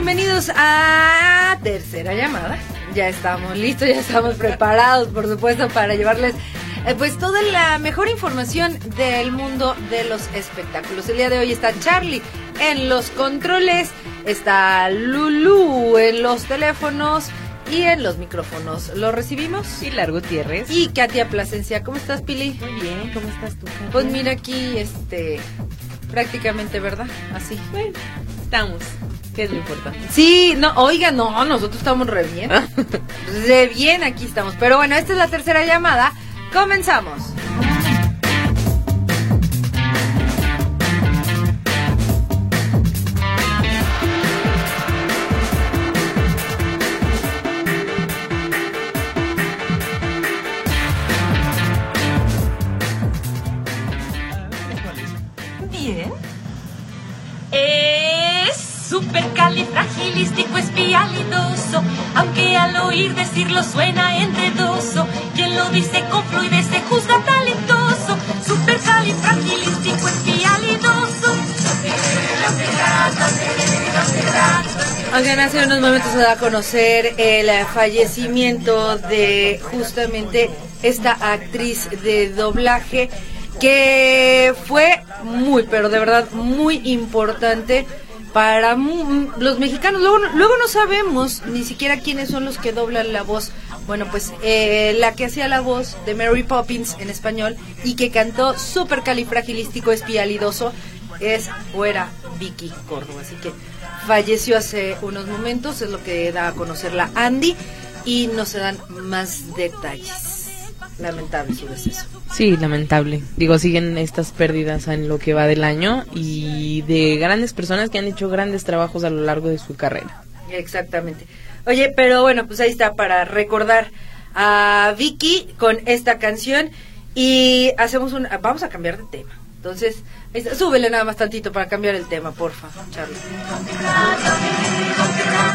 Bienvenidos a Tercera Llamada. Ya estamos listos, ya estamos preparados, por supuesto, para llevarles eh, pues toda la mejor información del mundo de los espectáculos. El día de hoy está Charlie en los controles, está Lulu en los teléfonos y en los micrófonos. ¿Lo recibimos? Pilar Gutiérrez. Y Katia Plasencia. ¿Cómo estás, Pili? Muy bien, ¿cómo estás tú? Katia? Pues mira aquí, este, prácticamente, ¿verdad? Así. Bueno, estamos. ¿Qué es lo importante? Sí, no, oiga, no, nosotros estamos re bien. re bien aquí estamos. Pero bueno, esta es la tercera llamada. Comenzamos. Supercalifragilístico espialidoso, aunque al oír decirlo suena enredoso. Quien lo dice con fluidez se juzga talentoso. Supercalifragilístico espialidoso. Oigan, hace unos momentos se da a conocer el fallecimiento de justamente esta actriz de doblaje que fue muy, pero de verdad muy importante para los mexicanos. Luego, luego no sabemos ni siquiera quiénes son los que doblan la voz. Bueno, pues eh, la que hacía la voz de Mary Poppins en español y que cantó súper califragilístico espialidoso es o era Vicky Córdoba. Así que falleció hace unos momentos, es lo que da a conocer la Andy y no se dan más detalles. Lamentable su deceso. Sí, lamentable. Digo, siguen estas pérdidas en lo que va del año y de grandes personas que han hecho grandes trabajos a lo largo de su carrera. Exactamente. Oye, pero bueno, pues ahí está para recordar a Vicky con esta canción y hacemos un vamos a cambiar de tema. Entonces. Súbele nada más tantito para cambiar el tema, porfa, Charlie.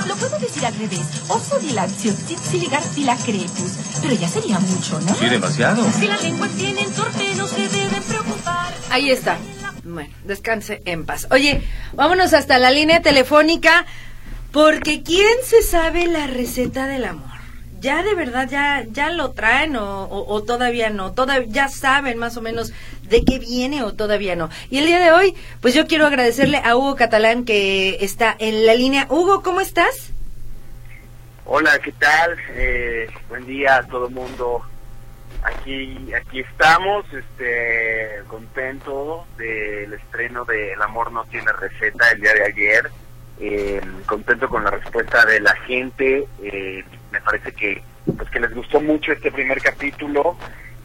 Lo puedo decir al revés. Oso dilación, siligartila crepus. Pero ya sería mucho, ¿no? Sí, demasiado. Si la lengua tienen torpe, no se deben preocupar. Ahí está. Bueno, descanse en paz. Oye, vámonos hasta la línea telefónica porque ¿quién se sabe la receta del amor? ¿Ya de verdad ya, ya lo traen o, o- todavía no? Todavía ya saben más o menos de qué viene o todavía no. Y el día de hoy, pues yo quiero agradecerle a Hugo Catalán que está en la línea. Hugo, ¿cómo estás? Hola, ¿qué tal? Eh, buen día a todo el mundo. Aquí, aquí estamos, este, contento del estreno de El amor no tiene receta el día de ayer. Eh, contento con la respuesta de la gente. Eh, me parece que, pues, que les gustó mucho este primer capítulo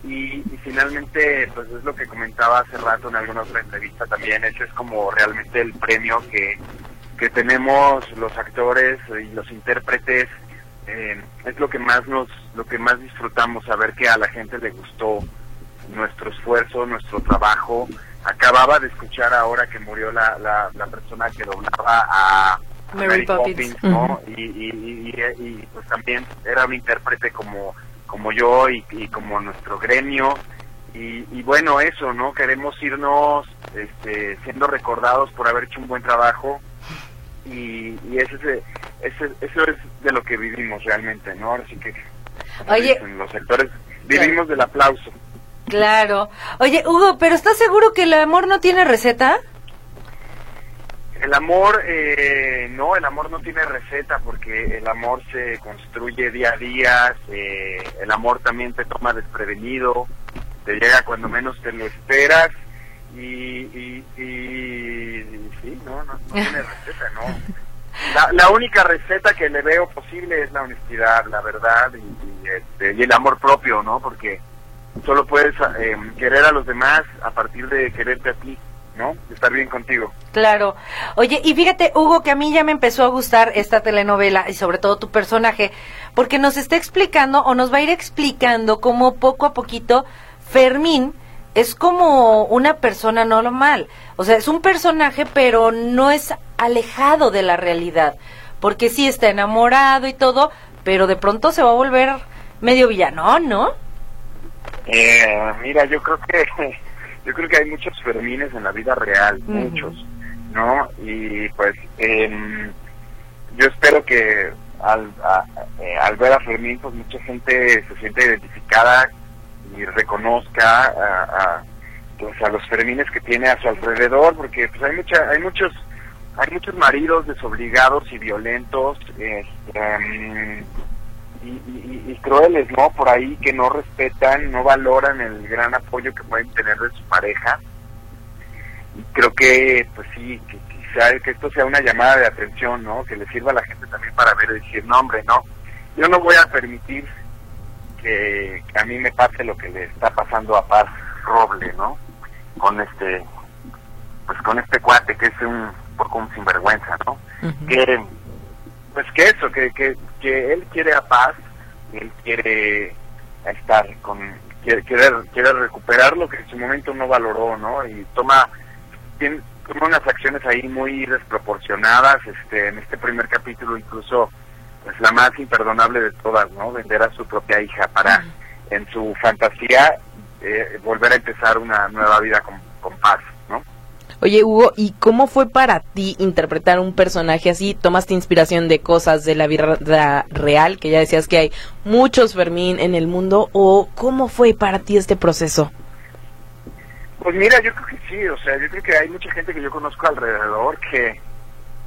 y, finalmente, pues, es lo que comentaba hace rato en alguna otra entrevista también. Ese es como realmente el premio que, que tenemos los actores y los intérpretes eh, es lo que más nos lo que más disfrutamos saber que a la gente le gustó nuestro esfuerzo nuestro trabajo acababa de escuchar ahora que murió la, la, la persona que doblaba a Mary Poppins. ¿no? y, y, y- y- y, pues también era un intérprete como como yo y, y como nuestro gremio y, y bueno eso no queremos irnos este, siendo recordados por haber hecho un buen trabajo y, y ese, es- ese, eso es de lo que vivimos realmente, ¿no? Así que Oye. dicen los sectores vivimos del aplauso. Claro. Oye, Hugo, ¿pero estás seguro que el amor no tiene receta? El amor, eh, no, el amor no tiene receta porque el amor se construye día a día, el amor también te toma desprevenido, te llega cuando menos te lo esperas y, y, y- y sí, no, no, no tiene receta, no. La, la única receta que le veo posible es la honestidad, la verdad y, y, este, y el amor propio, ¿no? Porque solo puedes eh, querer a los demás a partir de quererte a ti, ¿no? Estar bien contigo. Claro. Oye, y fíjate, Hugo, que a mí ya me empezó a gustar esta telenovela y sobre todo tu personaje, porque nos está explicando o nos va a ir explicando cómo poco a poquito Fermín es como una persona normal. O sea, es un personaje, pero no es alejado de la realidad. Porque sí está enamorado y todo, pero de pronto se va a volver medio villano, ¿no? Eh, mira, yo creo que yo creo que hay muchos Fermines en la vida real, muchos, ¿no? Y pues em, yo espero que al, a- eh, al ver a Fermín, pues mucha gente se siente identificada y reconozca a, a, pues, a los Fermines que tiene a su alrededor, porque pues hay mucha, hay muchos hay muchos maridos desobligados y violentos este, em, y, y- y crueles, ¿no? Por ahí que no respetan, no valoran el gran apoyo que pueden tener de su pareja. Y creo que, pues sí, que quizá que esto sea una llamada de atención, ¿no? Que le sirva a la gente también para ver y decir, no, hombre, no, yo no voy a permitir que, que a mí me pase lo que le está pasando a Paz Roble, ¿no? Con este, pues con este cuate que es un poco un sinvergüenza, ¿no? que pues que eso que, que, que él quiere a paz él quiere estar con quiere, quiere quiere recuperar lo que en su momento no valoró no y toma tiene, toma unas acciones ahí muy desproporcionadas este en este primer capítulo incluso pues la más imperdonable de todas no vender a su propia hija para en su fantasía eh, volver a empezar una nueva vida con, con paz Oye, Hugo, ¿y cómo fue para ti interpretar un personaje así? ¿Tomaste inspiración de cosas de la vida real, que ya decías que hay muchos Fermín en el mundo? ¿O cómo fue para ti este proceso? Pues mira, yo creo que sí, o sea, yo creo que hay mucha gente que yo conozco alrededor que,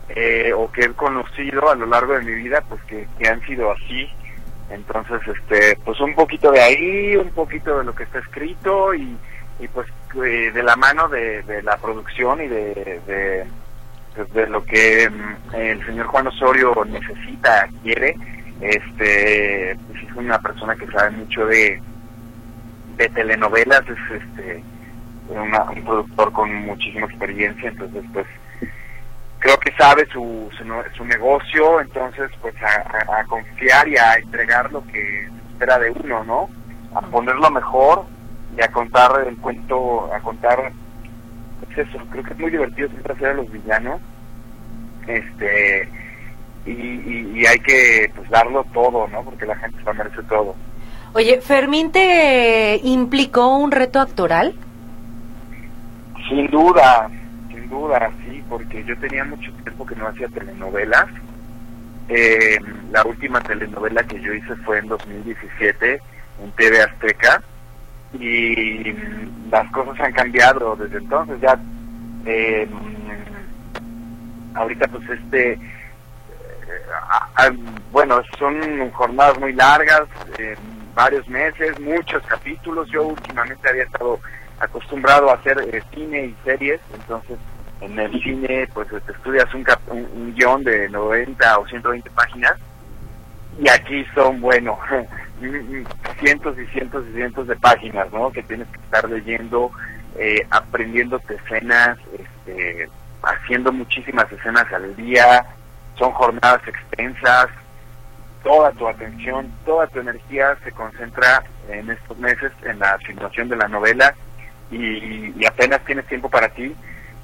eh, o que he conocido a lo largo de mi vida, pues que, que han sido así. Entonces, este, pues un poquito de ahí, un poquito de lo que está escrito y, y pues eh, de la mano de, de la producción y de, de, de lo que mm, el señor Juan Osorio necesita, quiere. Este, pues es una persona que sabe mucho de, de telenovelas, es este una- un productor con muchísima experiencia, entonces pues creo que sabe su, su, su negocio, entonces pues a, a- a confiar y a entregar lo que se espera de uno, ¿no? A ponerlo mejor y a contar el cuento, a contar, pues eso, creo que es muy divertido siempre hacer a los villanos, este, y, y, y hay que pues darlo todo, ¿no? Porque la gente se lo merece todo. Oye, ¿Fermín te implicó un reto actoral? Sin duda, sin duda, sí, porque yo tenía mucho tiempo que no hacía telenovelas. Eh, la última telenovela que yo hice fue en 2017 en TV Azteca y las cosas han cambiado desde entonces. Ya, eh, ahorita pues este, eh, ah, ah, bueno, son jornadas muy largas, eh, varios meses, muchos capítulos. Yo últimamente había estado acostumbrado a hacer eh, cine y series, entonces en el cine pues te estudias un, cap- un, un guion de 90 o 120 páginas y aquí son, bueno, cientos y cientos y cientos de páginas, ¿no? Que tienes que estar leyendo, eh, aprendiéndote escenas, este, haciendo muchísimas escenas al día, son jornadas extensas, toda tu atención, toda tu energía se concentra en estos meses en la filmación de la novela y, y apenas tienes tiempo para ti.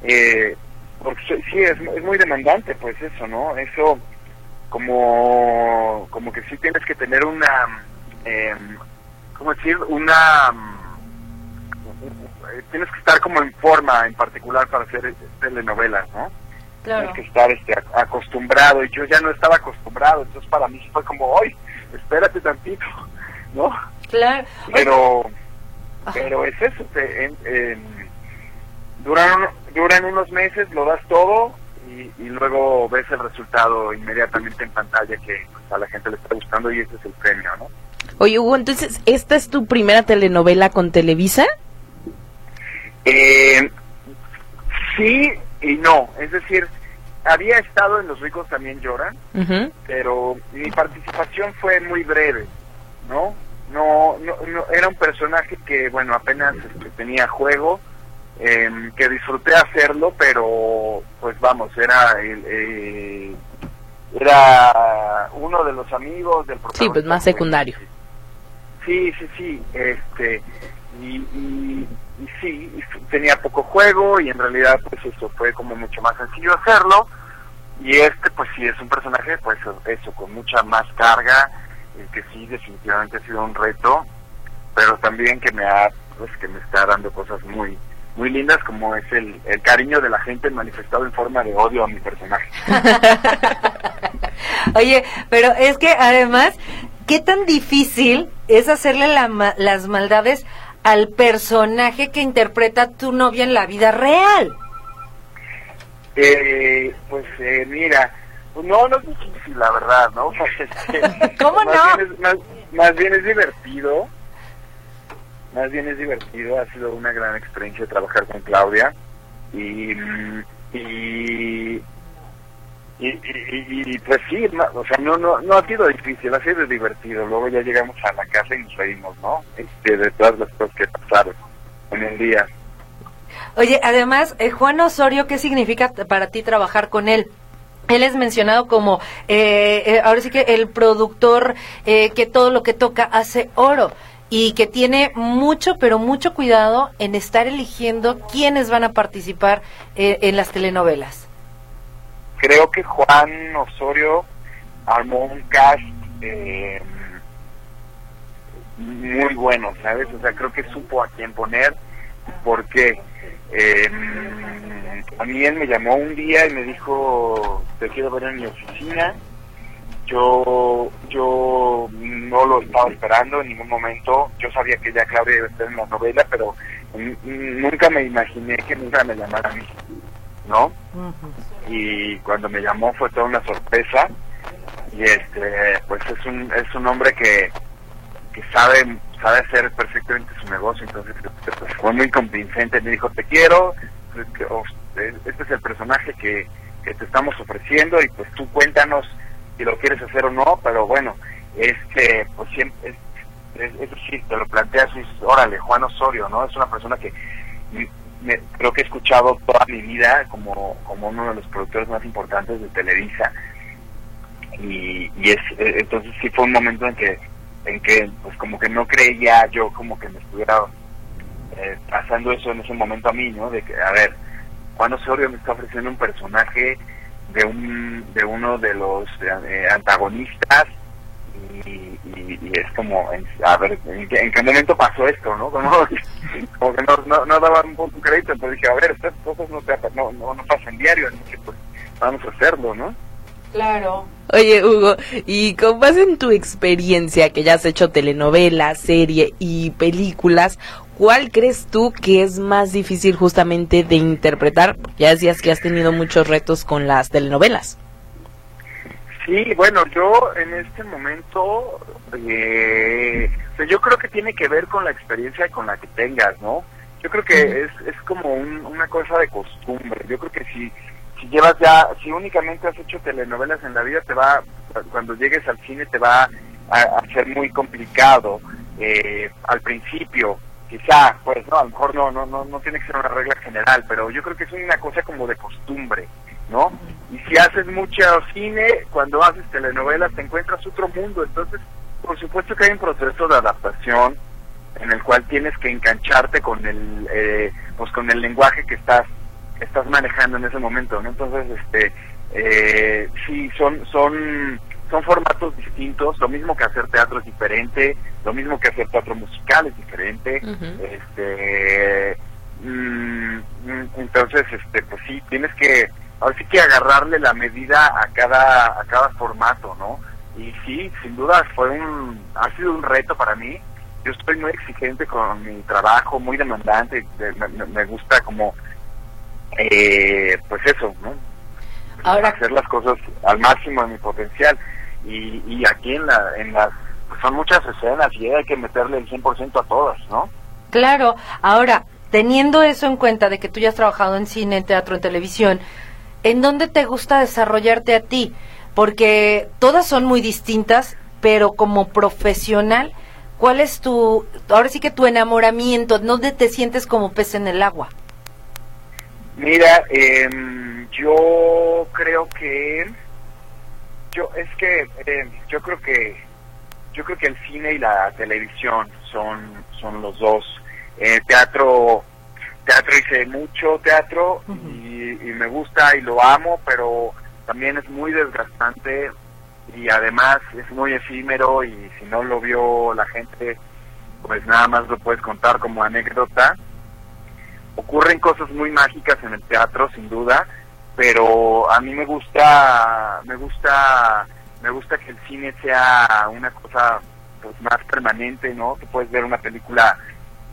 Eh, porque sí, es, es muy demandante, pues eso, ¿no? Eso como, como que sí tienes que tener una, eh, ¿cómo decir? Una, eh, tienes que estar como en forma en particular para hacer telenovelas, ¿no? Tienes que estar este, ac- acostumbrado y yo ya no estaba acostumbrado, entonces para mí fue como, hoy, espérate tantito, ¿no? Claro. Pero, pero es eso, te- en- en- duran, duran unos meses, lo das todo y, y luego ves el resultado inmediatamente en pantalla que pues, a la gente le está gustando y ese es el premio, ¿no? Oye, Hugo, entonces, ¿esta es tu primera telenovela con Televisa? Eh, sí y no, es decir, había estado en Los ricos también lloran, pero mi participación fue muy breve, ¿no? No, no, no- era un personaje que, bueno, apenas este, tenía juego, em, que disfruté hacerlo, pero, pues vamos, era el, eh, era uno de los amigos del Sí, pues más secundario. Sí, sí, sí, este, y, y, y sí, tenía poco juego y en realidad pues eso fue como mucho más sencillo hacerlo y este pues sí es un personaje pues eso, con mucha más carga, que sí definitivamente ha sido un reto, pero también que me ha, pues que me está dando cosas muy muy lindas como es el, el cariño de la gente manifestado en forma de odio a mi personaje. Oye, pero es que además, ¿qué tan difícil es hacerle la las maldades al personaje que interpreta tu novia en la vida real? Eh, pues eh, mira, pues, no, no es difícil, la verdad, ¿no? Este, ¿Cómo más no? Bien es, más, más bien es divertido, más bien es divertido, ha sido una gran experiencia trabajar con Claudia y, y, y, y- y, pues sí, ma- o sea, no, no, no ha sido difícil, ha sido divertido, luego ya llegamos a la casa y nos reímos, ¿no? Este, de todas las cosas que pasaron en el día. Oye, además, eh, Juan Osorio, ¿qué significa para ti trabajar con él? Él es mencionado como, eh, eh, ahora sí que el productor eh, que todo lo que toca hace oro y que tiene mucho, pero mucho cuidado en estar eligiendo quiénes van a participar en las telenovelas. Creo que Juan Osorio armó un cast eh, muy bueno, ¿sabes? O sea, creo que supo a quién poner, porque eh, a mí él me llamó un día y me dijo, te quiero ver en mi oficina. Yo, yo no lo estaba esperando en ningún momento. Yo sabía que ya Claudia iba a estar en la novela, pero nunca me imaginé que nunca me llamara a mí, ¿no? Y cuando me llamó fue toda una sorpresa. Y este pues es un es un hombre que que sabe sabe hacer perfectamente su negocio. Entonces este, pues, fue muy convincente. Me dijo te quiero. Oh, este es el personaje que, que te estamos ofreciendo y pues tú cuéntanos si lo quieres hacer o no pero bueno este pues siempre es, es, es te lo planteas y órale Juan Osorio no es una persona que me- creo que he escuchado toda mi vida como, como uno de los productores más importantes de Televisa. Y, es eh, entonces sí fue un momento en que en que pues como que no creía yo como que me estuviera eh, pasando eso en ese momento a mí no de que a ver Juan Osorio me está ofreciendo un personaje de un de uno de los eh, antagonistas y, y- y es como, en- a ver, ¿en qué, en qué momento pasó esto, no? Como, como que no, no, no daba un poco crédito, entonces dije, a ver, estas cosas no, te, no, no, no pasan diario, así que pues vamos a hacerlo, ¿no? Claro. Oye, Hugo, y con base en tu experiencia, que ya has hecho telenovelas, serie y películas, ¿cuál crees tú que es más difícil justamente de interpretar? Ya decías que has tenido muchos retos con las telenovelas. Sí, bueno, yo en este momento, eh, pues yo creo que tiene que ver con la experiencia con la que tengas, ¿no? Yo creo que es, es como un- una cosa de costumbre. Yo creo que si, si llevas ya, si únicamente has hecho telenovelas en la vida, te va, cuando llegues al cine te va a, a ser muy complicado. Eh, al principio, quizá, pues no, a lo mejor no, no, no, no tiene que ser una regla general, pero yo creo que es una cosa como de costumbre, ¿no? Y si haces mucho cine, cuando haces telenovelas te encuentras otro mundo, entonces por supuesto que hay un proceso de adaptación en el cual tienes que engancharte con el eh, pues con el lenguaje que estás que estás manejando en ese momento, ¿no? Entonces, este eh, sí son son son formatos distintos, lo mismo que hacer teatro es diferente, lo mismo que hacer teatro musical es diferente, este mm, mm, entonces este pues sí tienes que ahora sí que agarrarle la medida a cada a cada formato no y sí sin duda fue un ha sido un reto para mí. Yo estoy muy exigente con mi trabajo muy demandante de- me, me- me gusta como eh, pues eso no Ahora- hacer las cosas al máximo de mi potencial. Y, y aquí en la en las pues son muchas escenas y hay que meterle el 100% a todas no Claro, ahora, teniendo eso en cuenta de que tú ya has trabajado en cine, en teatro, en televisión, ¿en dónde te gusta desarrollarte a ti? Porque todas son muy distintas, pero como profesional, ¿cuál es tu, ahora sí que tu enamoramiento? ¿Dónde te sientes como pez en el agua? Mira, em, yo creo que yo es que em, yo creo que yo creo que el cine y la televisión son son los dos. Eh, teatro teatro hice mucho teatro y, y me gusta y lo amo, pero también es muy desgastante y además es muy efímero y si no lo vio la gente, pues nada más lo puedes contar como anécdota. Ocurren cosas muy mágicas en el teatro, sin duda, pero a mí me gusta, me gusta, me gusta que el cine sea una cosa pues más permanente, ¿no? Que puedes ver una película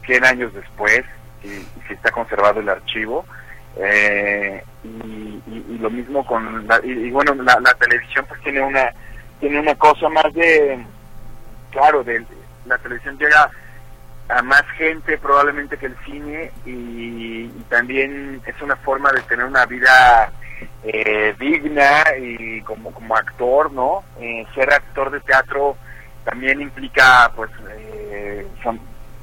100 años después y si está conservado el archivo. Eh, y, lo mismo con la, y, bueno la, la televisión pues tiene una tiene una cosa más de claro de la televisión llega a más gente probablemente que el cine y, también es una forma de tener una vida eh, digna y como como actor no Eh, ser actor de teatro también implica pues eh, som-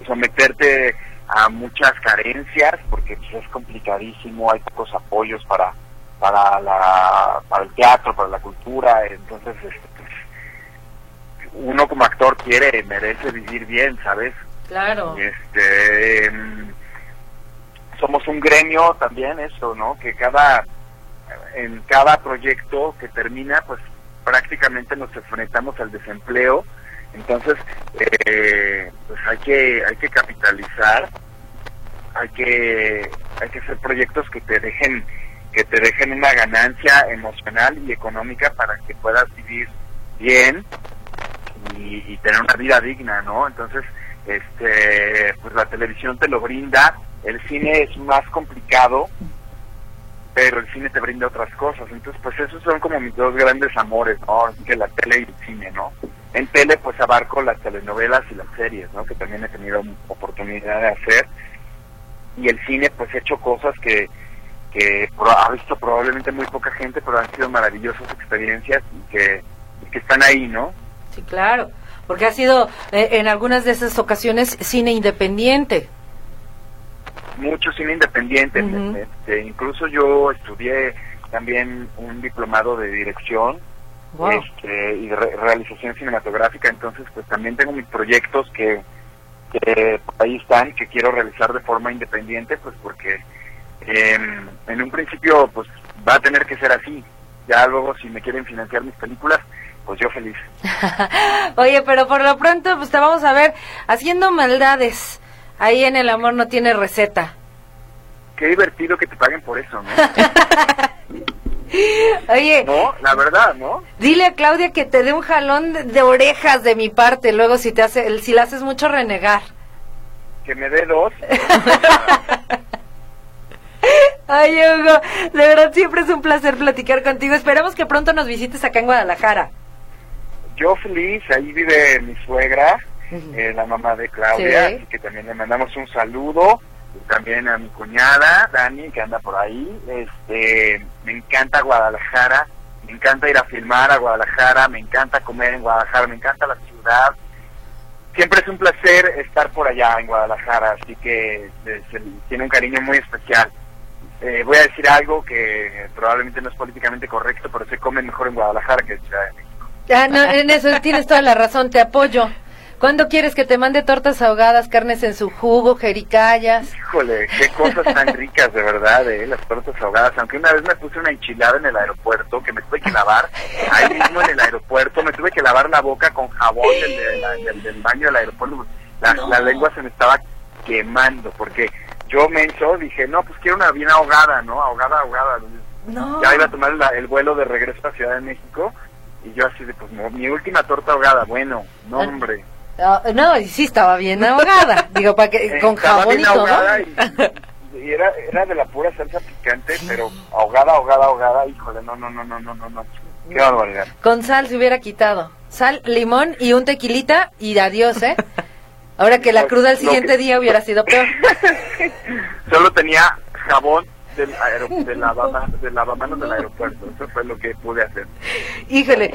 someterte a muchas carencias porque pues, es complicadísimo hay pocos apoyos para para la para el teatro para la cultura entonces este, pues, uno como actor quiere merece vivir bien sabes Claro. este em, somos un gremio también eso no que cada en cada proyecto que termina pues prácticamente nos enfrentamos al desempleo entonces eh, pues hay que hay que capitalizar hay que hay que hacer proyectos que te dejen que te dejen una ganancia emocional y económica para que puedas vivir bien y, y tener una vida digna, ¿no? Entonces, este, pues la televisión te lo brinda, el cine es más complicado, pero el cine te brinda otras cosas. Entonces, pues esos son como mis dos grandes amores, ¿no? Que la tele y el cine, ¿no? En tele, pues abarco las telenovelas y las series, ¿no? Que también he tenido oportunidad de hacer. Y el cine, pues he hecho cosas que, que ha visto probablemente muy poca gente, pero han sido maravillosas experiencias y que, que están ahí, ¿no? Sí, claro. Porque ha sido eh, en algunas de esas ocasiones cine independiente. mucho cine independiente. Este, incluso yo estudié también un diplomado de dirección Wow. este, y re- realización cinematográfica, entonces pues también tengo mis proyectos que, que por ahí están, que quiero realizar de forma independiente, pues porque em, en un principio pues va a tener que ser así. Ya luego si me quieren financiar mis películas, pues yo feliz. Oye, pero por lo pronto, pues te vamos a ver haciendo maldades. Ahí en el amor no tiene receta. Qué divertido que te paguen por eso, ¿no? Oye, no, la verdad, ¿no? dile a Claudia que te dé un jalón de, de orejas de mi parte, luego si te hace, si la haces mucho renegar. Que me dé dos. Ay, Hugo, de verdad siempre es un placer platicar contigo. Esperamos que pronto nos visites acá en Guadalajara. Yo feliz, ahí vive mi suegra, eh, la mamá de Claudia, Sí. así que también le mandamos un saludo. También a mi cuñada, Dani, que anda por ahí. Este, me encanta Guadalajara, me encanta ir a filmar a Guadalajara, me encanta comer en Guadalajara, me encanta la ciudad. Siempre es un placer estar por allá en Guadalajara, así que se- tiene un cariño muy especial. Eh, voy a decir algo que probablemente no es políticamente correcto, pero se come mejor en Guadalajara que en Ciudad de México. Ah, no, en eso tienes toda la razón, te apoyo. ¿Cuándo quieres que te mande tortas ahogadas, carnes en su jugo, jericayas? Híjole, qué cosas tan ricas de verdad, eh, las tortas ahogadas. Aunque una vez me puse una enchilada en el aeropuerto que me tuve que lavar, ahí mismo en el aeropuerto, me tuve que lavar la boca con jabón del, de la- del- del baño del aeropuerto. La, la lengua se me estaba quemando porque yo menso dije, no, pues quiero una bien ahogada, ¿no? Ahogada, ahogada. No. Ya iba a tomar la- el vuelo de regreso a Ciudad de México y yo así de, pues mi última torta ahogada, bueno, no Ah, no, y sí estaba bien ahogada. Digo, para que con Estaba jabón y y, era, era de la pura salsa picante, pero ahogada, ahogada, ahogada, híjole, no, no, no, no, no, no, no. Qué barbaridad. Con sal se hubiera quitado. Sal, limón y un tequilita y adiós, ¿eh? Ahora que la cruda el siguiente que- día hubiera sido peor. Solo tenía jabón del, lavama- del lavamanos del aeropuerto. Eso fue lo que pude hacer. Híjole,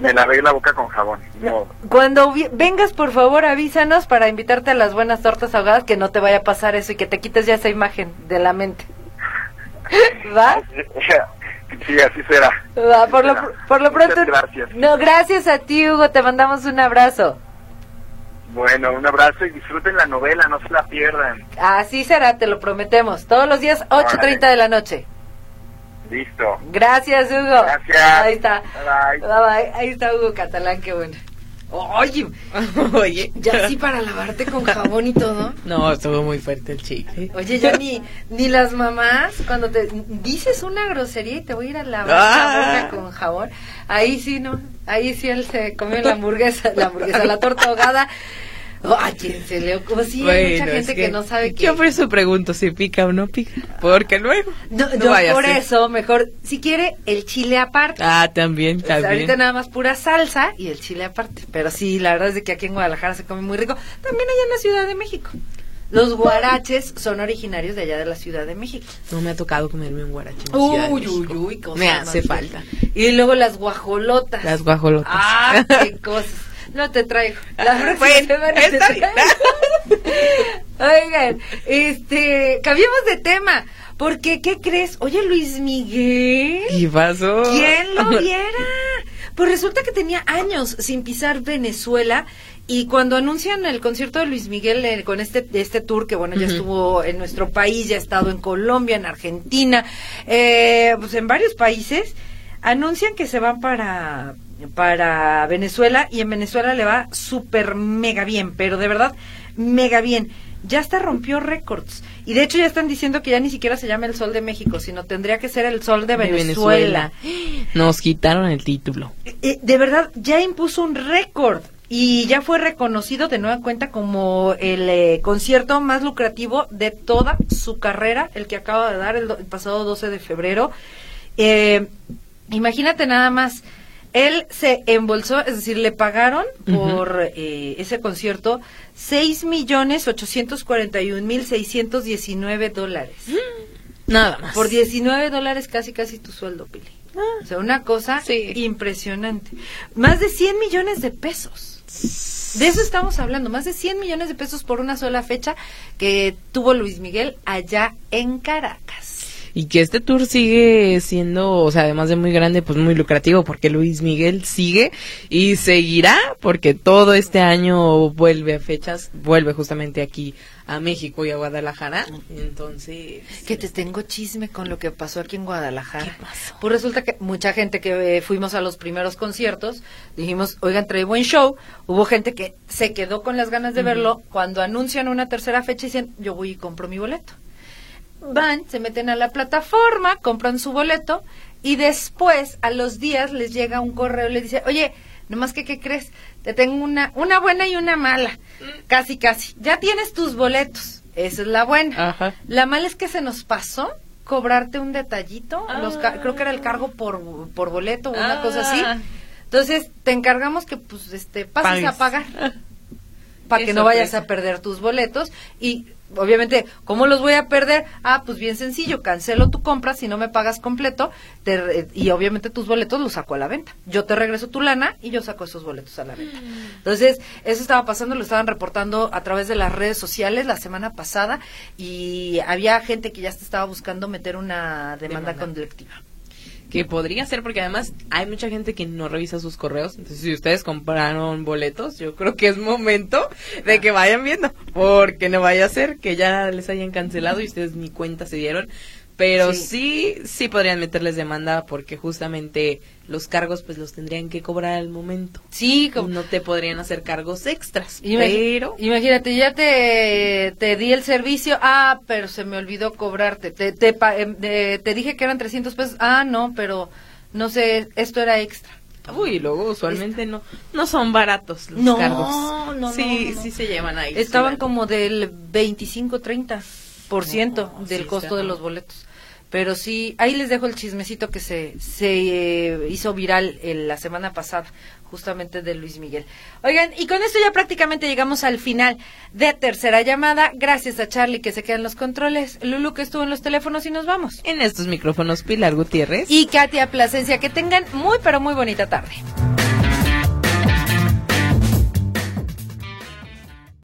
Me lavé la boca con jabón. modo. cuando vengas, por favor, avísanos para invitarte a las buenas tortas ahogadas, que no te vaya a pasar eso y que te quites ya esa imagen de la mente. ¿Va? Sí, así será. Va, por, lo, por lo Muchas pronto. gracias. No, gracias a ti, Hugo. Te mandamos un abrazo. Bueno, un abrazo y disfruten la novela, no se la pierdan. Así será, te lo prometemos. Todos los días, 8.30 de la noche. Listo. Gracias, Hugo. Gracias. Ahí está. Bye, bye. Bye, bye. Ahí está Hugo Catalán, qué bueno. Oye, Oye. ya sí para lavarte con jabón y todo. No, estuvo muy fuerte el chicle. Oye, ya ni, ni las mamás, cuando te dices una grosería y te voy a ir a lavar Ah. la boca con jabón, ahí sí, ¿no? Ahí sí él se comió la hamburguesa, la hamburguesa, la torta ahogada. Ay, ¿quién se le ocurre? Sí, hay mucha gente que, no sabe que... Yo por eso pregunto si pica o no pica. Porque luego. No, no yo vaya a por eso, mejor, si quiere, el chile aparte. Ah, también, sea, también. ahorita nada más pura salsa y el chile aparte. Pero sí, la verdad es de que aquí en Guadalajara se come muy rico. También allá en la Ciudad de México. Los guaraches son originarios de allá de la Ciudad de México. No me ha tocado comerme un guarache. en la Ciudad de Uy, uy, uy, cosas Me hace falta. Y luego las guajolotas. Las guajolotas. Ah, qué cosas. No te traigo. La Ah, próxima bueno, semana te está bien. traigo. Oigan, este, cambiemos de tema. Porque, ¿qué crees? Oye, Luis Miguel. ¿Qué pasó? ¿Quién lo viera? Pues resulta que tenía años sin pisar Venezuela y cuando anuncian el concierto de Luis Miguel eh, con este este tour que bueno ya estuvo en nuestro país, ya ha estado en Colombia, en Argentina, eh, pues en varios países anuncian que se van para para Venezuela y en Venezuela le va súper mega bien, pero de verdad mega bien. Ya hasta rompió récords. Y de hecho ya están diciendo que ya ni siquiera se llama el Sol de México, sino tendría que ser el Sol de De Venezuela. Nos quitaron el título. Eh, de verdad, ya impuso un récord y ya fue reconocido de nueva cuenta como el eh, concierto más lucrativo de toda su carrera, el que acaba de dar el, do- el pasado 12 de febrero. Eh, imagínate nada más, él se embolsó, es decir, le pagaron por eh, ese concierto seis millones ochocientos cuarenta y un mil seiscientos diecinueve dólares. Nada más. Por 19 dólares casi casi tu sueldo, Pili. O sea, una cosa Sí. impresionante. Más de 100 millones de pesos. De eso estamos hablando, más de 100 millones de pesos por una sola fecha que tuvo Luis Miguel allá en Caracas. Y que este tour sigue siendo, o sea, además de muy grande, pues muy lucrativo, porque Luis Miguel sigue y seguirá, porque todo este año vuelve a fechas, vuelve justamente aquí a México y a Guadalajara. Entonces. Que te tengo chisme con lo que pasó aquí en Guadalajara. ¿Qué pasó? Pues resulta que mucha gente que eh, fuimos a los primeros conciertos, dijimos, oigan, trae buen show. Hubo gente que se quedó con las ganas de verlo. Cuando anuncian una tercera fecha, dicen, yo voy y compro mi boleto. Van, se meten a la plataforma, compran su boleto y después, a los días, les llega un correo y les dice, oye, nomás que, ¿qué crees? Te tengo una, una buena y una mala. Casi, casi. Ya tienes tus boletos. Esa es la buena. Ajá. La mala es que se nos pasó cobrarte un detallito, los Ah. creo que era el cargo por, por boleto o una Ah. cosa así. Entonces, te encargamos que pues este pases a pagar para que no vayas a perder tus boletos y obviamente, ¿cómo los voy a perder? Ah, pues bien sencillo, cancelo tu compra si no me pagas completo te re- y obviamente tus boletos los saco a la venta. Yo te regreso tu lana y yo saco esos boletos a la venta. Entonces, eso estaba pasando, lo estaban reportando a través de las redes sociales la semana pasada y había gente que ya se estaba buscando meter una demanda, Demanda. colectiva. Que podría ser porque además hay mucha gente que no revisa sus correos. Entonces, si ustedes compraron boletos, yo creo que es momento de que vayan viendo. Porque no vaya a ser que ya les hayan cancelado y ustedes ni cuenta se dieron. Pero sí, sí, podrían meterles demanda porque justamente los cargos pues los tendrían que cobrar al momento. Sí, como- No te podrían hacer cargos extras. Pero Imagínate, ya te, te di el servicio, ah, pero se me olvidó cobrarte. Te, te, pa- de- te dije que eran 300 pesos, ah, no, pero no sé, esto era extra. Uy, luego usualmente no no son baratos los No, cargos. no, no, sí, no. sí se llevan ahí. Estaban como del 25-30% No, del sí costo está. de los boletos. Pero sí, ahí les dejo el chismecito que se, se eh, hizo viral en la semana pasada, justamente de Luis Miguel. Oigan, y con esto ya prácticamente llegamos al final de tercera llamada. Gracias a Charlie que se quedan los controles, Lulu que estuvo en los teléfonos y nos vamos. En estos micrófonos, Pilar Gutiérrez. Y Katia Plasencia, que tengan muy pero muy bonita tarde.